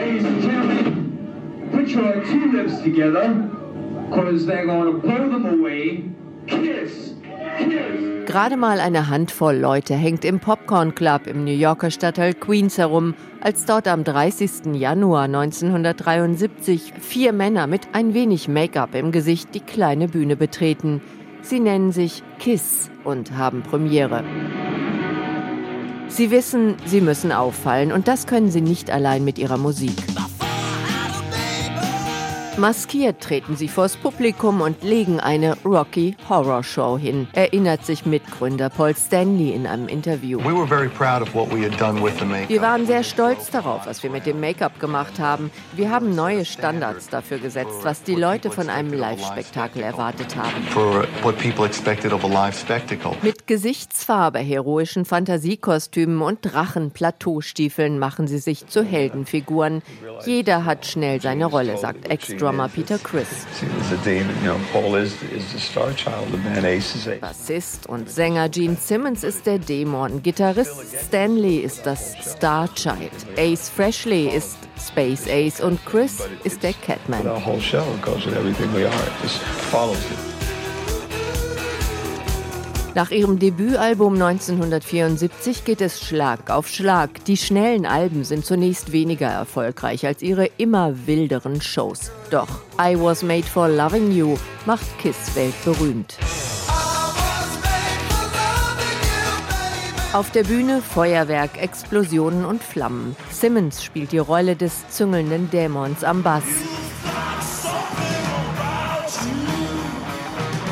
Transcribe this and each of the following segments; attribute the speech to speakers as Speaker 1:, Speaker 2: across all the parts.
Speaker 1: Ladies and gentlemen, put your two lips together, because they're going to blow them away. Kiss. Kiss.
Speaker 2: Gerade mal eine Handvoll Leute hängt im Popcorn Club im New Yorker Stadtteil Queens herum, als dort am 30. Januar 1973 vier Männer mit ein wenig Make-up im Gesicht die kleine Bühne betreten. Sie nennen sich Kiss und haben Premiere. Sie wissen, sie müssen auffallen und das können sie nicht allein mit ihrer Musik. Maskiert treten sie vors Publikum und legen eine Rocky Horror Show hin, erinnert sich Mitgründer Paul Stanley in einem Interview. Wir waren sehr stolz darauf, was wir mit dem Make-up gemacht haben. Wir haben neue Standards dafür gesetzt, was die Leute von einem Live-Spektakel erwartet haben. Mit Gesichtsfarbe, heroischen Fantasiekostümen und Drachen-Plateaustiefeln machen sie sich zu Heldenfiguren. Jeder hat schnell seine Rolle, sagt Extra Drummer Peter Chris. Bassist und Sänger Gene Simmons ist der Dämon, Gitarrist Stanley ist das Star Child, Ace Freshley ist Space Ace und Chris ist der Catman. Nach ihrem Debütalbum 1974 geht es Schlag auf Schlag. Die schnellen Alben sind zunächst weniger erfolgreich als ihre immer wilderen Shows. Doch I Was Made for Loving You macht Kiss weltberühmt. Auf der Bühne Feuerwerk, Explosionen und Flammen. Simmons spielt die Rolle des züngelnden Dämons am Bass.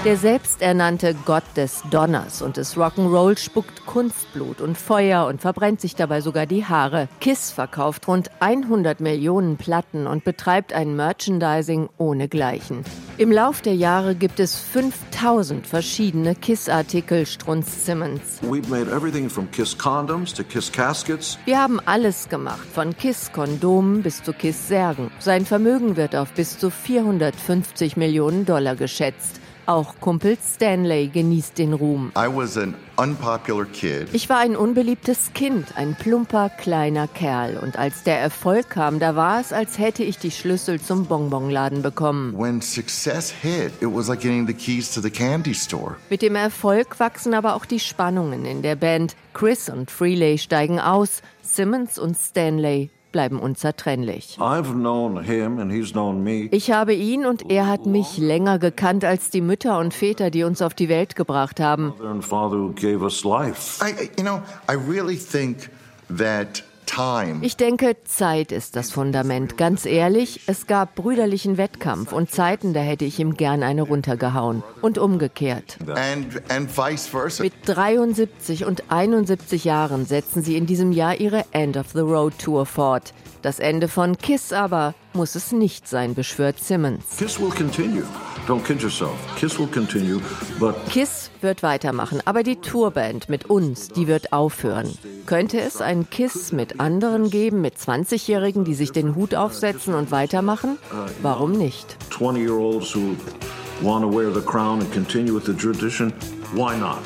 Speaker 2: Der selbsternannte Gott des Donners und des Rock'n'Roll spuckt Kunstblut und Feuer und verbrennt sich dabei sogar die Haare. Kiss verkauft rund 100 Millionen Platten und betreibt ein Merchandising ohnegleichen. Im Lauf der Jahre gibt es 5000 verschiedene Kiss-Artikel, strunzt Simmons.
Speaker 3: Kiss
Speaker 2: Wir haben alles gemacht, von Kiss-Kondomen bis zu Kiss-Särgen. Sein Vermögen wird auf bis zu 450 Millionen Dollar geschätzt. Auch Kumpel Stanley genießt den Ruhm. Ich war ein unbeliebtes Kind, ein plumper kleiner Kerl. Und als der Erfolg kam, da war es, als hätte ich die Schlüssel zum Bonbonladen bekommen. Mit dem Erfolg wachsen aber auch die Spannungen in der Band. Chris und Freeley steigen aus, Simmons und Stanley bleiben unzertrennlich. Ich habe ihn und er hat mich länger gekannt als die Mütter und Väter, die uns auf die Welt gebracht haben.
Speaker 3: I, you know, I really think that
Speaker 2: ich denke, Zeit ist das Fundament. Ganz ehrlich, es gab brüderlichen Wettkampf und Zeiten, da hätte ich ihm gern eine runtergehauen. Und umgekehrt.
Speaker 3: And, and.
Speaker 2: Mit 73 und 71 Jahren setzen sie in diesem Jahr ihre End of the Road Tour fort. Das Ende von Kiss aber muss es nicht sein, beschwört Simmons.
Speaker 3: Kiss will continue. Don't kid yourself. Kiss will continue, but
Speaker 2: Kiss wird weitermachen, aber die Tourband mit uns, die wird aufhören. Könnte es einen Kiss mit anderen geben, mit 20-Jährigen, die sich den Hut aufsetzen und weitermachen? Warum nicht?
Speaker 3: 20-year-olds who want to wear the crown and continue with the tradition, why not?